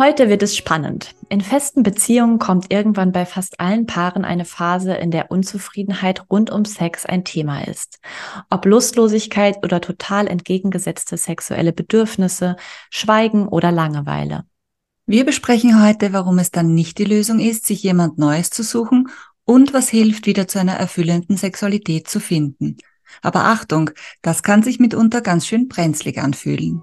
Heute wird es spannend. In festen Beziehungen kommt irgendwann bei fast allen Paaren eine Phase, in der Unzufriedenheit rund um Sex ein Thema ist. Ob Lustlosigkeit oder total entgegengesetzte sexuelle Bedürfnisse, Schweigen oder Langeweile. Wir besprechen heute, warum es dann nicht die Lösung ist, sich jemand Neues zu suchen und was hilft, wieder zu einer erfüllenden Sexualität zu finden. Aber Achtung, das kann sich mitunter ganz schön brenzlig anfühlen.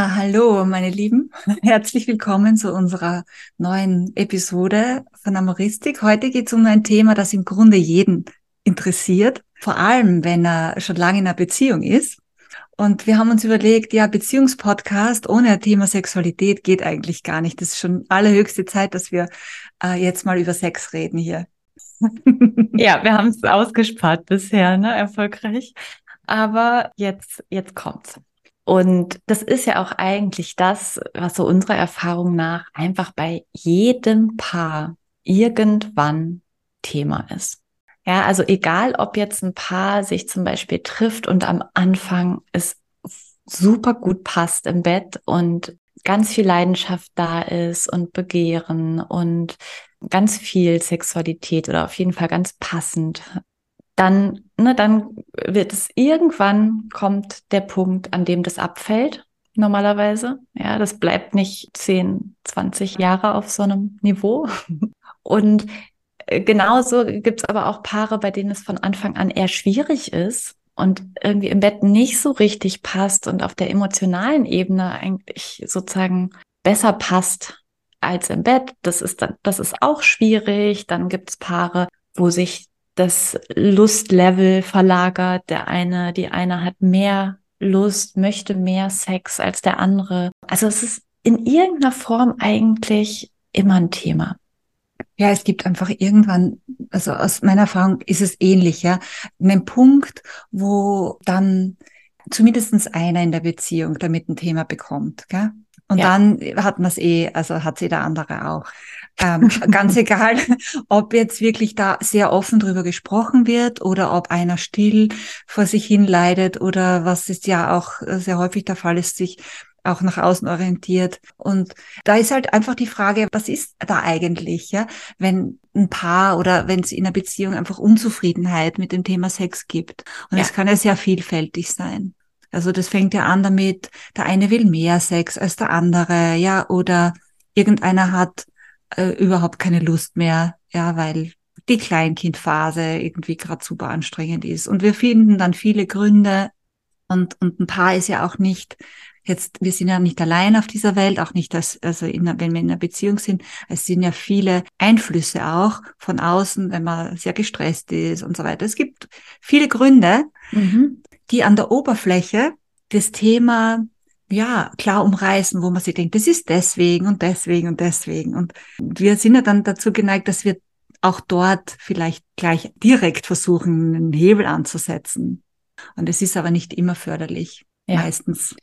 Hallo, meine Lieben. Herzlich willkommen zu unserer neuen Episode von Amoristik. Heute geht es um ein Thema, das im Grunde jeden interessiert, vor allem wenn er schon lange in einer Beziehung ist. Und wir haben uns überlegt, ja, Beziehungspodcast ohne Thema Sexualität geht eigentlich gar nicht. Das ist schon allerhöchste Zeit, dass wir äh, jetzt mal über Sex reden hier. ja, wir haben es ausgespart bisher, ne, erfolgreich. Aber jetzt, jetzt kommt's. Und das ist ja auch eigentlich das, was so unserer Erfahrung nach einfach bei jedem Paar irgendwann Thema ist. Ja, also egal, ob jetzt ein Paar sich zum Beispiel trifft und am Anfang es super gut passt im Bett und ganz viel Leidenschaft da ist und Begehren und ganz viel Sexualität oder auf jeden Fall ganz passend dann, ne, dann wird es irgendwann kommt der Punkt, an dem das abfällt, normalerweise. Ja, das bleibt nicht 10, 20 Jahre auf so einem Niveau. Und äh, genauso gibt es aber auch Paare, bei denen es von Anfang an eher schwierig ist und irgendwie im Bett nicht so richtig passt und auf der emotionalen Ebene eigentlich sozusagen besser passt als im Bett. Das ist dann, das ist auch schwierig. Dann gibt es Paare, wo sich das Lustlevel verlagert. Der eine, die eine hat mehr Lust, möchte mehr Sex als der andere. Also es ist in irgendeiner Form eigentlich immer ein Thema. Ja, es gibt einfach irgendwann, also aus meiner Erfahrung ist es ähnlich, ja, einen Punkt, wo dann zumindestens einer in der Beziehung damit ein Thema bekommt, gell? Und ja. dann hat man es eh, also hat sie der andere auch. Ähm, ganz egal, ob jetzt wirklich da sehr offen drüber gesprochen wird oder ob einer still vor sich hin leidet oder was ist ja auch sehr häufig der Fall ist, sich auch nach außen orientiert. Und da ist halt einfach die Frage, was ist da eigentlich, ja, wenn ein Paar oder wenn es in einer Beziehung einfach Unzufriedenheit mit dem Thema Sex gibt. Und es ja. kann ja sehr vielfältig sein. Also das fängt ja an damit, der eine will mehr Sex als der andere, ja, oder irgendeiner hat äh, überhaupt keine Lust mehr, ja, weil die Kleinkindphase irgendwie gerade super anstrengend ist. Und wir finden dann viele Gründe und, und ein Paar ist ja auch nicht, jetzt, wir sind ja nicht allein auf dieser Welt, auch nicht als, also in, wenn wir in einer Beziehung sind, es sind ja viele Einflüsse auch von außen, wenn man sehr gestresst ist und so weiter. Es gibt viele Gründe, mhm. die an der Oberfläche das Thema ja, klar umreißen, wo man sich denkt, das ist deswegen und deswegen und deswegen. Und wir sind ja dann dazu geneigt, dass wir auch dort vielleicht gleich direkt versuchen, einen Hebel anzusetzen. Und es ist aber nicht immer förderlich, ja. meistens.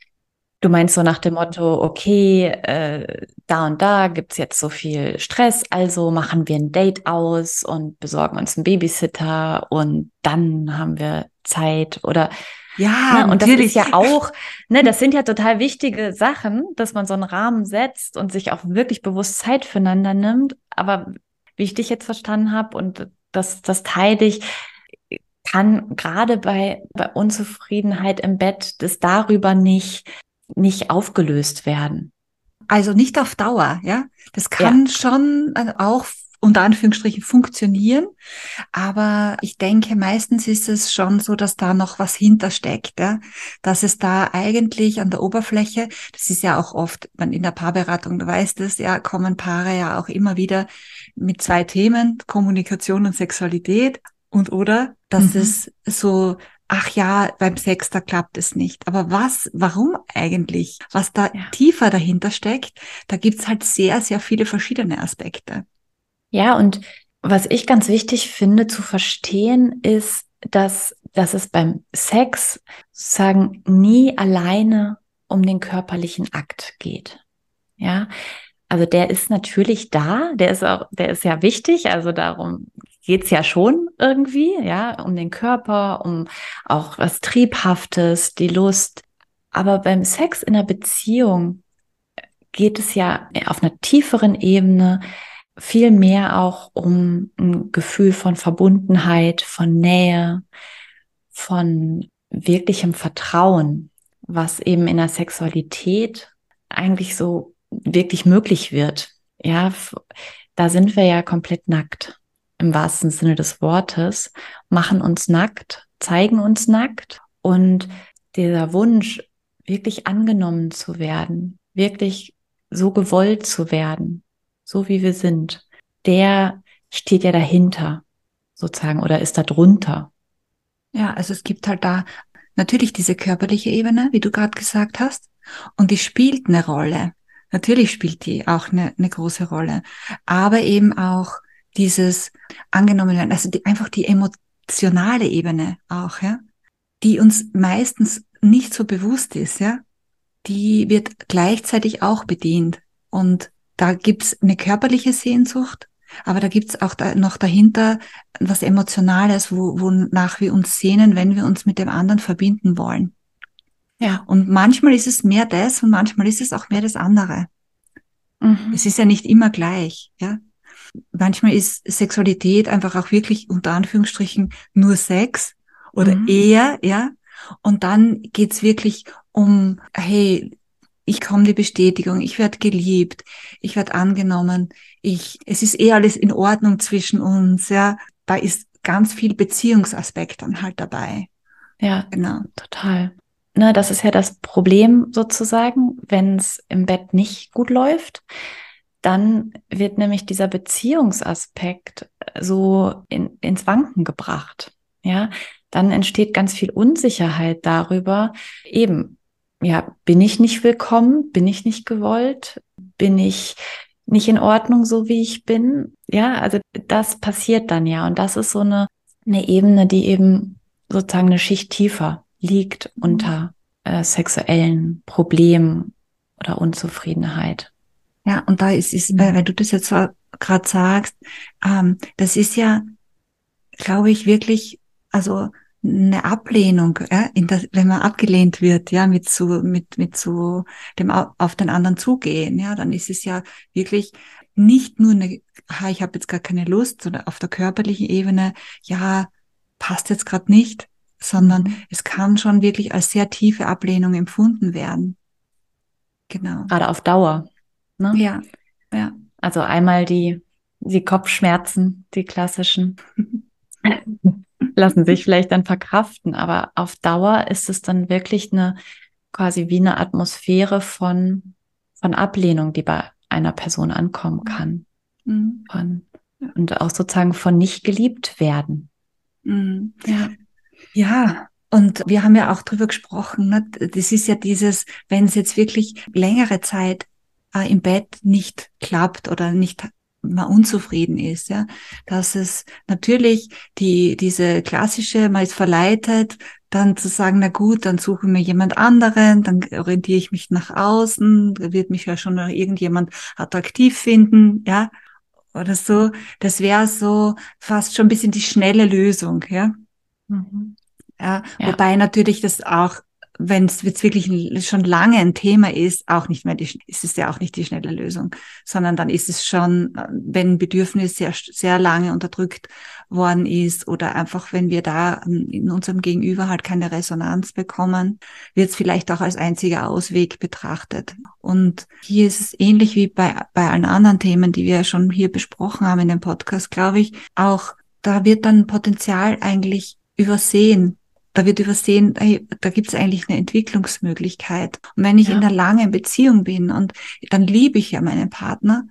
Du meinst so nach dem Motto, okay, äh, da und da gibt's jetzt so viel Stress, also machen wir ein Date aus und besorgen uns einen Babysitter und dann haben wir Zeit oder ja, ne? und natürlich. das ist ja auch, ne, das sind ja total wichtige Sachen, dass man so einen Rahmen setzt und sich auch wirklich bewusst Zeit füreinander nimmt. Aber wie ich dich jetzt verstanden habe und das, das teile ich, kann gerade bei, bei Unzufriedenheit im Bett das darüber nicht, nicht aufgelöst werden. Also nicht auf Dauer, ja. Das kann ja. schon äh, auch unter Anführungsstrichen funktionieren. Aber ich denke, meistens ist es schon so, dass da noch was hintersteckt, ja? dass es da eigentlich an der Oberfläche, das ist ja auch oft, man in der Paarberatung, du weißt es, ja, kommen Paare ja auch immer wieder mit zwei Themen, Kommunikation und Sexualität und oder, dass mhm. es so ach ja, beim Sex, da klappt es nicht. Aber was, warum eigentlich? Was da Ja. tiefer dahinter steckt, da gibt's halt sehr, sehr viele verschiedene Aspekte. Ja, und was ich ganz wichtig finde zu verstehen, ist, dass, dass es beim Sex sozusagen nie alleine um den körperlichen Akt geht. Ja, also der ist natürlich da, der ist auch, der ist ja wichtig, also darum geht's ja schon irgendwie, ja, um den Körper, um auch was Triebhaftes, die Lust. Aber beim Sex in einer Beziehung geht es ja auf einer tieferen Ebene viel mehr auch um ein Gefühl von Verbundenheit, von Nähe, von wirklichem Vertrauen, was eben in der Sexualität eigentlich so wirklich möglich wird. Ja, da sind wir ja komplett nackt im wahrsten Sinne des Wortes, machen uns nackt, zeigen uns nackt und dieser Wunsch, wirklich angenommen zu werden, wirklich so gewollt zu werden, so wie wir sind, der steht ja dahinter sozusagen oder ist da drunter. Ja, also es gibt halt da natürlich diese körperliche Ebene, wie du gerade gesagt hast, und die spielt eine Rolle. Natürlich spielt die auch eine, eine große Rolle, aber eben auch dieses angenommen werden, also die, einfach die emotionale Ebene auch, ja, die uns meistens nicht so bewusst ist, ja, die wird gleichzeitig auch bedient. Und da gibt's eine körperliche Sehnsucht, aber da gibt's auch da noch dahinter was Emotionales, wo, wonach wir uns sehnen, wenn wir uns mit dem anderen verbinden wollen. Ja. Und manchmal ist es mehr das und manchmal ist es auch mehr das andere. Mhm. Es ist ja nicht immer gleich, ja. Manchmal ist Sexualität einfach auch wirklich unter Anführungsstrichen nur Sex oder Mhm. eher, ja. Und dann geht's wirklich um, hey, ich komme die Bestätigung, ich werde geliebt, ich werde angenommen, ich, es ist eh alles in Ordnung zwischen uns, ja. Da ist ganz viel Beziehungsaspekt dann halt dabei. Ja, Genau. total. Ne, das ist ja das Problem sozusagen, wenn es im Bett nicht gut läuft, dann wird nämlich dieser Beziehungsaspekt so in, ins Wanken gebracht. Ja, dann entsteht ganz viel Unsicherheit darüber, eben, ja, bin ich nicht willkommen? Bin ich nicht gewollt? Bin ich nicht in Ordnung, so wie ich bin? Ja, also das passiert dann ja. Und das ist so eine, eine Ebene, die eben sozusagen eine Schicht tiefer liegt Mhm. unter äh, sexuellen Problemen oder Unzufriedenheit. Ja, und da ist es, äh, weil du das jetzt gerade sagst, ähm, das ist ja, glaube ich, wirklich, also eine Ablehnung, ja, in der, wenn man abgelehnt wird, ja, mit so, mit, mit so dem au- auf den anderen zugehen, ja, dann ist es ja wirklich nicht nur eine, ha, ich habe jetzt gar keine Lust, sondern auf der körperlichen Ebene, ja, passt jetzt gerade nicht, sondern Mhm. es kann schon wirklich als sehr tiefe Ablehnung empfunden werden. Genau. Gerade auf Dauer. Ne? Ja, ja. Also einmal die, die Kopfschmerzen, die klassischen, lassen sich vielleicht dann verkraften, aber auf Dauer ist es dann wirklich eine quasi wie eine Atmosphäre von, von Ablehnung, die bei einer Person ankommen kann. Mhm. Von, und auch sozusagen von nicht geliebt werden. Mhm. Ja. Ja, und wir haben ja auch drüber gesprochen, ne? das ist ja dieses, wenn es jetzt wirklich längere Zeit äh, im Bett nicht klappt oder nicht man unzufrieden ist, ja, dass es natürlich die, diese klassische, man ist verleitet, dann zu sagen, na gut, dann suche ich mir jemand anderen, dann orientiere ich mich nach außen, da wird mich ja schon noch irgendjemand attraktiv finden, ja, oder so. Das wäre so fast schon ein bisschen die schnelle Lösung, ja. Mhm. Ja, Ja. wobei natürlich das auch, wenn es jetzt wirklich schon lange ein Thema ist, auch nicht mehr die, ist es ja auch nicht die schnelle Lösung, sondern dann ist es schon, äh, wenn ein Bedürfnis sehr, sehr lange unterdrückt worden ist oder einfach, wenn wir da ähm, in unserem Gegenüber halt keine Resonanz bekommen, wird es vielleicht auch als einziger Ausweg betrachtet. Und hier ist es ähnlich wie bei, bei allen anderen Themen, die wir schon hier besprochen haben in dem Podcast, glaube ich, auch da wird dann Potenzial eigentlich übersehen da wird übersehen, hey, da gibt es eigentlich eine Entwicklungsmöglichkeit. Und wenn ich ja. in einer langen Beziehung bin und dann liebe ich ja meinen Partner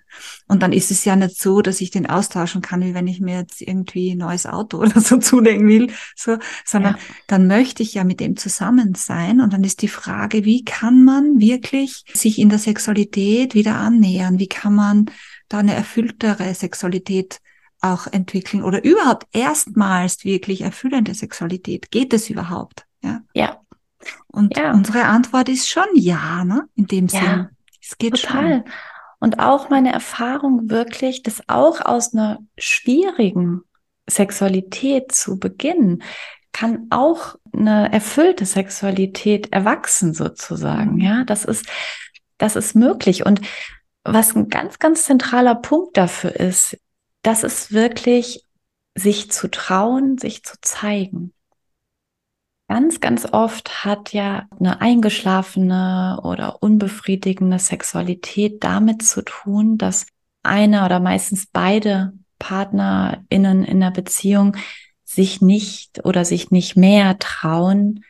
und dann ist es ja nicht so, dass ich den austauschen kann, wie wenn ich mir jetzt irgendwie ein neues Auto oder so zulegen will, so, sondern ja. dann möchte ich ja mit dem zusammen sein und dann ist die Frage, wie kann man wirklich sich in der Sexualität wieder annähern? Wie kann man da eine erfülltere Sexualität auch entwickeln oder überhaupt erstmals wirklich erfüllende Sexualität? Geht es überhaupt? Ja. ja. Und ja. unsere Antwort ist schon ja, ne? In dem ja, Sinn. Es geht total. Schon. Und auch meine Erfahrung wirklich, dass auch aus einer schwierigen Sexualität zu beginnen, kann auch eine erfüllte Sexualität erwachsen sozusagen. Mhm. Ja, das ist, das ist möglich. Und was ein ganz, ganz zentraler Punkt dafür ist, das ist wirklich sich zu trauen, sich zu zeigen. Ganz, ganz oft hat ja eine eingeschlafene oder unbefriedigende Sexualität damit zu tun, dass einer oder meistens beide PartnerInnen in der Beziehung sich nicht oder sich nicht mehr trauen,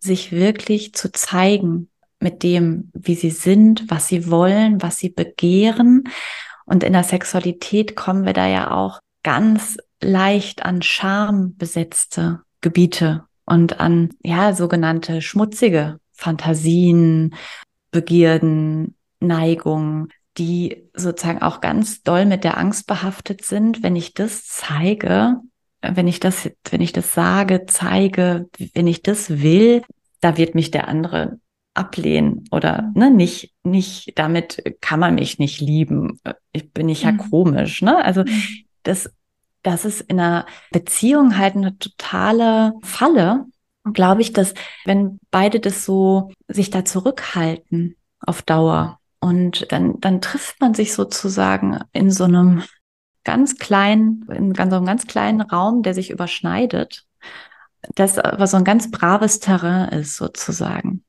sich wirklich zu zeigen mit dem, wie sie sind, was sie wollen, was sie begehren und in der Sexualität kommen wir da ja auch ganz leicht an Scham besetzte Gebiete und an, ja, sogenannte schmutzige Fantasien, Begierden, Neigungen, die sozusagen auch ganz doll mit der Angst behaftet sind, wenn ich das zeige, wenn ich das, wenn ich das sage, zeige, wenn ich das will, da wird mich der andere ablehnen oder ne, nicht, nicht, damit kann man mich nicht lieben. Ich bin nicht ja mhm. komisch, ne? Also mhm. das, das ist in einer Beziehung halt eine totale Falle. Glaube ich, dass wenn beide das so sich da zurückhalten auf Dauer und dann, dann trifft man sich sozusagen in so einem ganz kleinen, in so einem ganz kleinen Raum, der sich überschneidet, das aber so ein ganz braves Terrain ist sozusagen.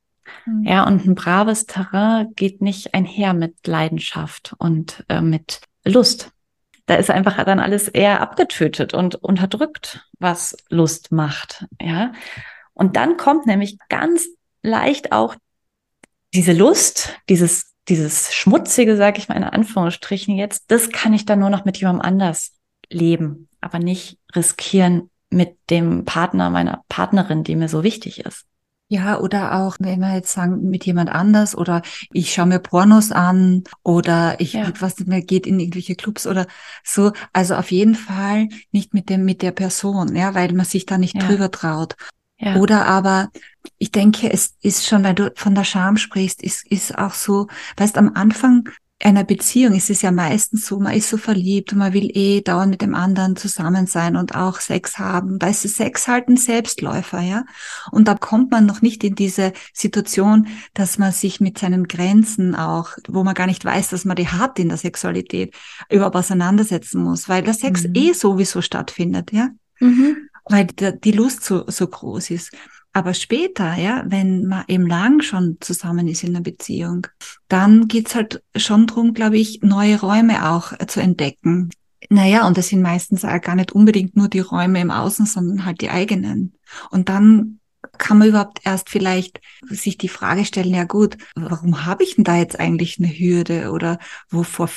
Mhm. Ja, und ein braves Terrain geht nicht einher mit Leidenschaft und äh, mit Lust. Da ist einfach dann alles eher abgetötet und unterdrückt, was Lust macht. Ja, und dann kommt nämlich ganz leicht auch diese Lust, dieses, dieses Schmutzige, sage ich mal in Anführungsstrichen jetzt, das kann ich dann nur noch mit jemandem anders leben, aber nicht riskieren mit dem Partner meiner Partnerin, die mir so wichtig ist. Ja, oder auch, wenn wir jetzt sagen, mit jemand anders oder ich schaue mir Pornos an oder ich, ja. was nicht mehr geht in irgendwelche Clubs oder so. Also auf jeden Fall nicht mit dem, mit der Person, ja, weil man sich da nicht ja. drüber traut. Ja. Oder aber, ich denke, es ist schon, weil du von der Scham sprichst, ist, ist auch so, weißt, am Anfang einer Beziehung ist es ja meistens so, man ist so verliebt und man will eh dauernd mit dem anderen zusammen sein und auch Sex haben. Da ist Sex halt ein Selbstläufer, ja. Und da kommt man noch nicht in diese Situation, dass man sich mit seinen Grenzen auch, wo man gar nicht weiß, dass man die hat in der Sexualität, überhaupt auseinandersetzen muss, weil der Sex mhm. eh sowieso stattfindet, ja. Mhm. Weil die Lust so, so groß ist. Aber später, ja, wenn man eben lang schon zusammen ist in einer Beziehung, dann geht's halt schon drum, glaube ich, neue Räume auch zu entdecken. Naja, und das sind meistens auch gar nicht unbedingt nur die Räume im Außen, sondern halt die eigenen. Und dann kann man überhaupt erst vielleicht sich die Frage stellen, ja gut, warum habe ich denn da jetzt eigentlich eine Hürde oder wovor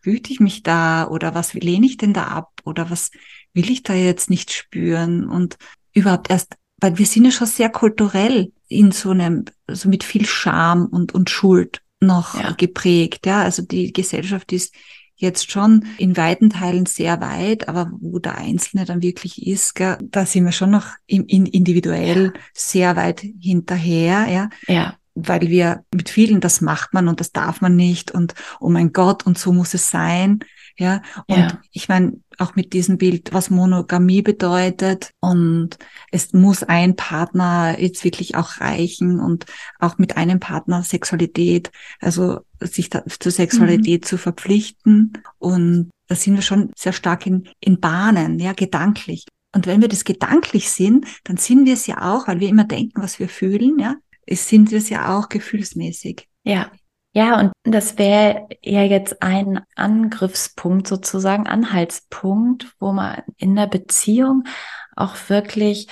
fühlte ich mich da oder was lehne ich denn da ab oder was will ich da jetzt nicht spüren und überhaupt erst weil wir sind ja schon sehr kulturell in so einem, so mit viel Scham und, und Schuld noch ja. geprägt. Ja, also die Gesellschaft ist jetzt schon in weiten Teilen sehr weit, aber wo der Einzelne dann wirklich ist, gell, da sind wir schon noch im, in, individuell ja. sehr weit hinterher, ja. Ja. Weil wir mit vielen, das macht man und das darf man nicht und oh mein Gott, und so muss es sein. Ja, und ja. ich meine, auch mit diesem Bild, was Monogamie bedeutet. Und es muss ein Partner jetzt wirklich auch reichen und auch mit einem Partner Sexualität, also sich da, zur Sexualität mhm. zu verpflichten. Und da sind wir schon sehr stark in, in Bahnen, ja, gedanklich. Und wenn wir das gedanklich sind, dann sind wir es ja auch, weil wir immer denken, was wir fühlen, ja, es sind wir es ja auch gefühlsmäßig. Ja, ja, und das wäre ja jetzt ein Angriffspunkt sozusagen, Anhaltspunkt, wo man in der Beziehung auch wirklich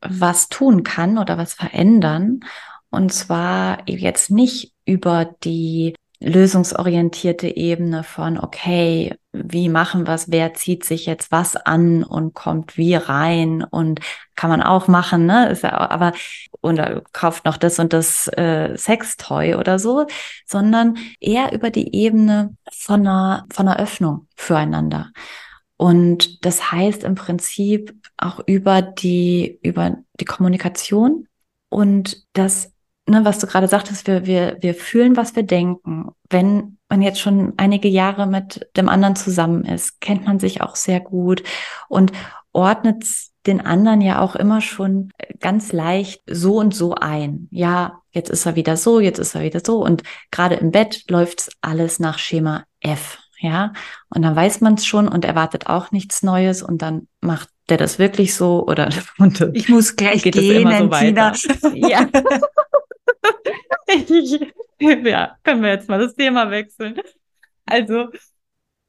was tun kann oder was verändern. Und zwar jetzt nicht über die lösungsorientierte Ebene von, okay, wie machen wir es, wer zieht sich jetzt was an und kommt wie rein und kann man auch machen, ne? Ist ja, aber oder kauft noch das und das äh, Sextoy oder so, sondern eher über die Ebene von einer, von einer Öffnung füreinander. Und das heißt im Prinzip auch über die, über die Kommunikation und das ne, was du gerade sagtest, wir, wir, wir fühlen, was wir denken. Wenn man jetzt schon einige Jahre mit dem anderen zusammen ist, kennt man sich auch sehr gut und ordnet den anderen ja auch immer schon ganz leicht so und so ein. Ja, jetzt ist er wieder so, jetzt ist er wieder so. Und gerade im Bett läuft alles nach Schema F. Ja, und dann weiß man es schon und erwartet auch nichts Neues und dann macht der das wirklich so oder ich muss gleich gehen, so weiter. Ja. ja, können wir jetzt mal das Thema wechseln. Also,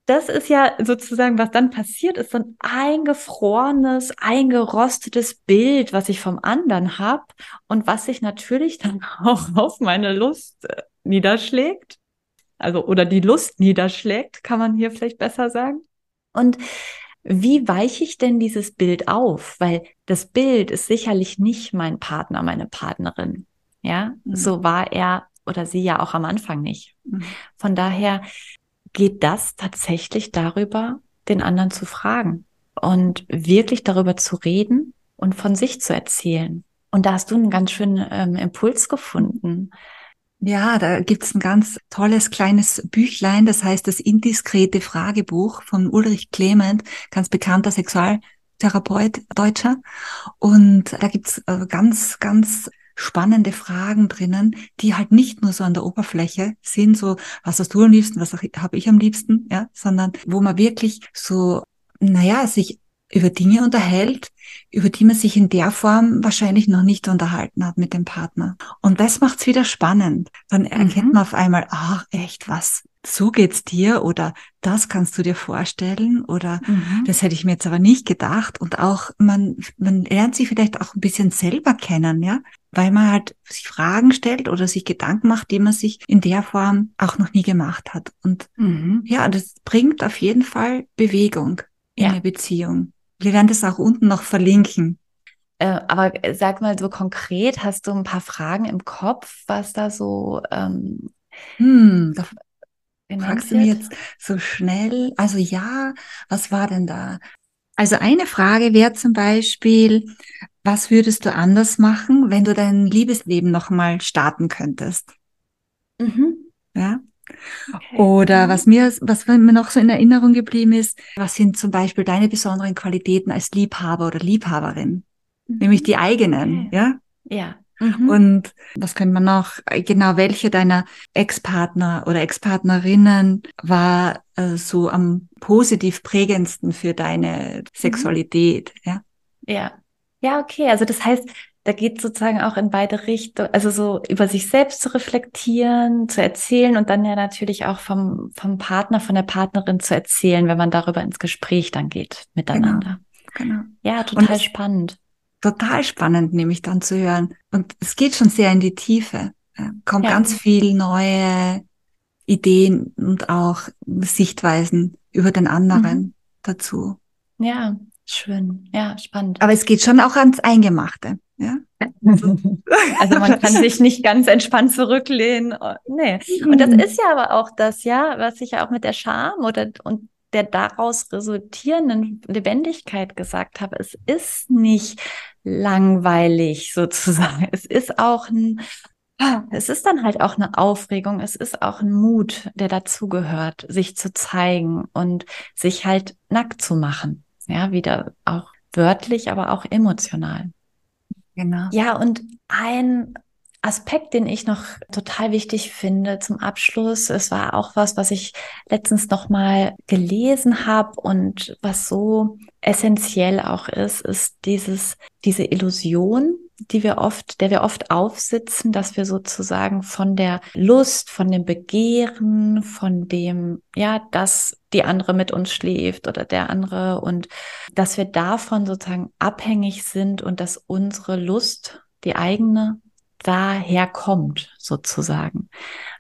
das ist ja sozusagen, was dann passiert, ist so ein eingefrorenes, eingerostetes Bild, was ich vom anderen habe und was sich natürlich dann auch auf meine Lust äh, niederschlägt. Also, oder die Lust niederschlägt, kann man hier vielleicht besser sagen. Und wie weiche ich denn dieses Bild auf? Weil das Bild ist sicherlich nicht mein Partner, meine Partnerin. Ja, mhm. so war er oder sie ja auch am Anfang nicht. Mhm. Von daher geht das tatsächlich darüber, den anderen zu fragen und wirklich darüber zu reden und von sich zu erzählen. Und da hast du einen ganz schönen ähm, Impuls gefunden. Ja, da gibt's ein ganz tolles kleines Büchlein, das heißt das indiskrete Fragebuch von Ulrich Clement, ganz bekannter Sexualtherapeut, Deutscher. Und da gibt's äh, ganz, ganz spannende Fragen drinnen, die halt nicht nur so an der Oberfläche sind, so was hast du am liebsten, was habe ich am liebsten, ja, sondern wo man wirklich so, naja, sich über Dinge unterhält, über die man sich in der Form wahrscheinlich noch nicht unterhalten hat mit dem Partner. Und das macht's wieder spannend. Dann erkennt mhm. man auf einmal, ach, echt was, so geht's dir oder das kannst du dir vorstellen oder mhm. das hätte ich mir jetzt aber nicht gedacht. Und auch man, man lernt sich vielleicht auch ein bisschen selber kennen, ja, weil man halt sich Fragen stellt oder sich Gedanken macht, die man sich in der Form auch noch nie gemacht hat. Und mhm. ja, das bringt auf jeden Fall Bewegung in ja. eine Beziehung. Wir werden das auch unten noch verlinken. Äh, aber sag mal so konkret, hast du ein paar Fragen im Kopf, was da so ähm, hm, fragst du mir jetzt so schnell. Also ja, was war denn da? Also eine Frage wäre zum Beispiel, was würdest du anders machen, wenn du dein Liebesleben nochmal starten könntest? Mhm. Ja. Okay. Oder was mir, was mir noch so in Erinnerung geblieben ist, was sind zum Beispiel deine besonderen Qualitäten als Liebhaber oder Liebhaberin? Mhm. Nämlich die eigenen, okay. ja? Ja. Mhm. Und was könnte man noch, genau, welche deiner Ex-Partner oder Ex-Partnerinnen war äh, so am positiv prägendsten für deine mhm. Sexualität, ja? Ja. Ja, okay. Also das heißt, da geht sozusagen auch in beide Richtungen, also so über sich selbst zu reflektieren, zu erzählen und dann ja natürlich auch vom, vom Partner, von der Partnerin zu erzählen, wenn man darüber ins Gespräch dann geht miteinander. Genau. genau. Ja, total spannend. Total spannend, nämlich dann zu hören. Und es geht schon sehr in die Tiefe. Kommt ja. ganz viel neue Ideen und auch Sichtweisen über den anderen mhm. dazu. Ja, schön. Ja, spannend. Aber es geht schon auch ans Eingemachte. Ja. Also man kann sich nicht ganz entspannt zurücklehnen. Oh, nee. Und das mhm. ist ja aber auch das, ja, was ich ja auch mit der Scham oder und der daraus resultierenden Lebendigkeit gesagt habe. Es ist nicht langweilig sozusagen. Es ist auch ein, es ist dann halt auch eine Aufregung. Es ist auch ein Mut, der dazugehört, sich zu zeigen und sich halt nackt zu machen. Ja, wieder auch wörtlich, aber auch emotional. Genau. Ja, und ein, Aspekt, den ich noch total wichtig finde zum Abschluss, es war auch was, was ich letztens noch mal gelesen habe und was so essentiell auch ist, ist dieses diese Illusion, die wir oft, der wir oft aufsitzen, dass wir sozusagen von der Lust, von dem Begehren, von dem, ja, dass die andere mit uns schläft oder der andere und dass wir davon sozusagen abhängig sind und dass unsere Lust, die eigene, daher kommt, sozusagen.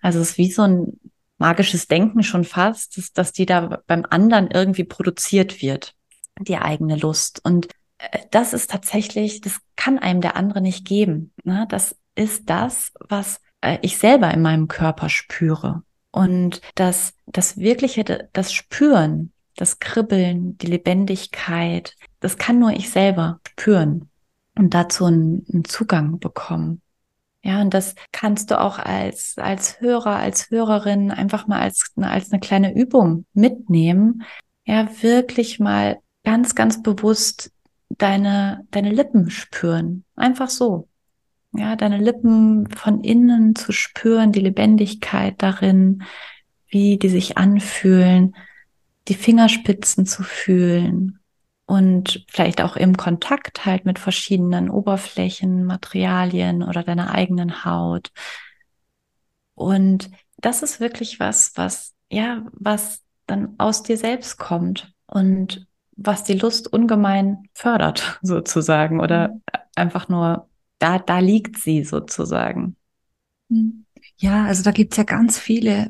Also es ist wie so ein magisches Denken schon fast, dass, dass die da beim anderen irgendwie produziert wird, die eigene Lust. Und äh, das ist tatsächlich, das kann einem der andere nicht geben. Ne? Das ist das, was äh, ich selber in meinem Körper spüre. Und das, das wirkliche, das Spüren, das Kribbeln, die Lebendigkeit, das kann nur ich selber spüren und dazu einen, einen Zugang bekommen. Ja, und das kannst du auch als, als Hörer, als Hörerin einfach mal als, als eine kleine Übung mitnehmen. Ja, wirklich mal ganz, ganz bewusst deine, deine Lippen spüren. Einfach so. Ja, deine Lippen von innen zu spüren, die Lebendigkeit darin, wie die sich anfühlen, die Fingerspitzen zu fühlen und vielleicht auch im Kontakt halt mit verschiedenen Oberflächen, Materialien oder deiner eigenen Haut. Und das ist wirklich was, was, ja, was dann aus dir selbst kommt und was die Lust ungemein fördert, sozusagen, oder mhm. einfach nur, da, da liegt sie sozusagen. Mhm. Ja, also da gibt's ja ganz viele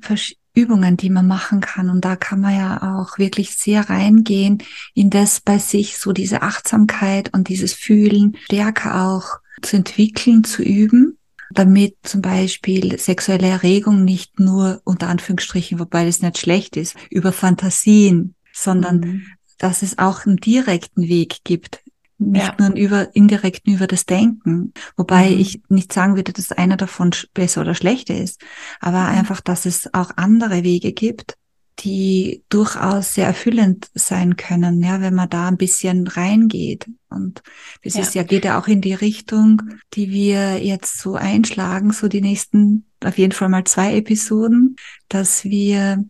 Übungen, die man machen kann. Und da kann man ja auch wirklich sehr reingehen in das bei sich, so diese Achtsamkeit und dieses Fühlen stärker auch zu entwickeln, zu üben damit zum Beispiel sexuelle Erregung nicht nur unter Anführungsstrichen, wobei das nicht schlecht ist, über Fantasien, sondern mhm dass es auch einen direkten Weg gibt, nicht ja. nur über, indirekten über das Denken. Wobei mhm. ich nicht sagen würde, dass einer davon besser oder schlechter ist, aber mhm. einfach, dass es auch andere Wege gibt, die durchaus sehr erfüllend sein können, ja, wenn man da ein bisschen reingeht. Und das ja. ist ja, geht ja auch in die Richtung, die wir jetzt so einschlagen, so die nächsten, auf jeden Fall mal zwei Episoden, dass wir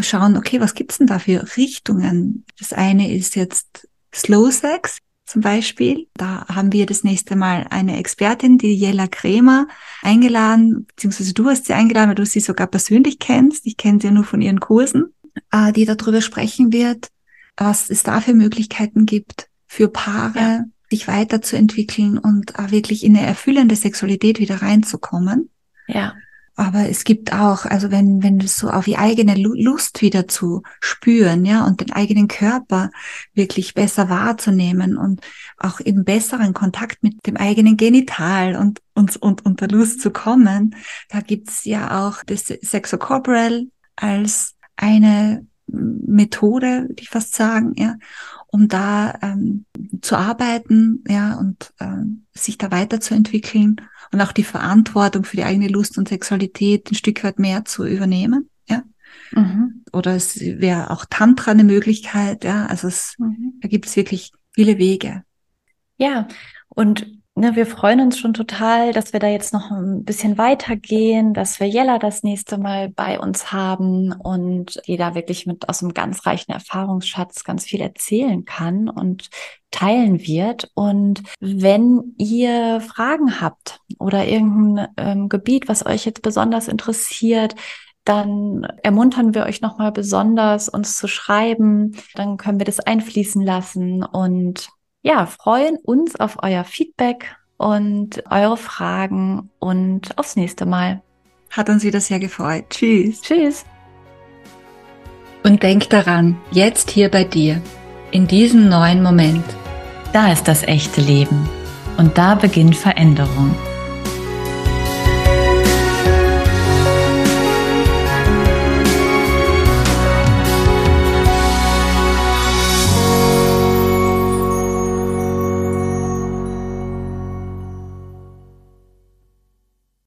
schauen, okay, was gibt's denn da für Richtungen? Das eine ist jetzt Slow Sex zum Beispiel. Da haben wir das nächste Mal eine Expertin, die Jella Kremer, eingeladen, beziehungsweise du hast sie eingeladen, weil du sie sogar persönlich kennst. Ich kenne sie ja nur von ihren Kursen, äh, die darüber sprechen wird, was es da für Möglichkeiten gibt für Paare, ja. sich weiterzuentwickeln und wirklich in eine erfüllende Sexualität wieder reinzukommen. Ja. Aber es gibt auch, also wenn, wenn du so auf die eigene Lust wieder zu spüren, ja, und den eigenen Körper wirklich besser wahrzunehmen und auch in besseren Kontakt mit dem eigenen Genital und, und, und, der Lust zu kommen, da gibt's ja auch das Sexocorporal als eine Methode, die ich fast sagen, ja, um da ähm, zu arbeiten, ja, und ähm, sich da weiterzuentwickeln und auch die Verantwortung für die eigene Lust und Sexualität ein Stück weit mehr zu übernehmen. Ja. Mhm. Oder es wäre auch Tantra eine Möglichkeit, ja. Also es, mhm. da gibt es wirklich viele Wege. Ja, und Ne, wir freuen uns schon total, dass wir da jetzt noch ein bisschen weitergehen, dass wir Jella das nächste Mal bei uns haben und die da wirklich mit aus einem ganz reichen Erfahrungsschatz ganz viel erzählen kann und teilen wird. Und wenn ihr Fragen habt oder irgendein ähm, Gebiet, was euch jetzt besonders interessiert, dann ermuntern wir euch nochmal besonders, uns zu schreiben. Dann können wir das einfließen lassen und ja, freuen uns auf euer Feedback und eure Fragen und aufs nächste Mal. Hat uns wieder sehr gefreut. Tschüss. Tschüss. Und denk daran, jetzt hier bei dir, in diesem neuen Moment. Da ist das echte Leben. Und da beginnt Veränderung.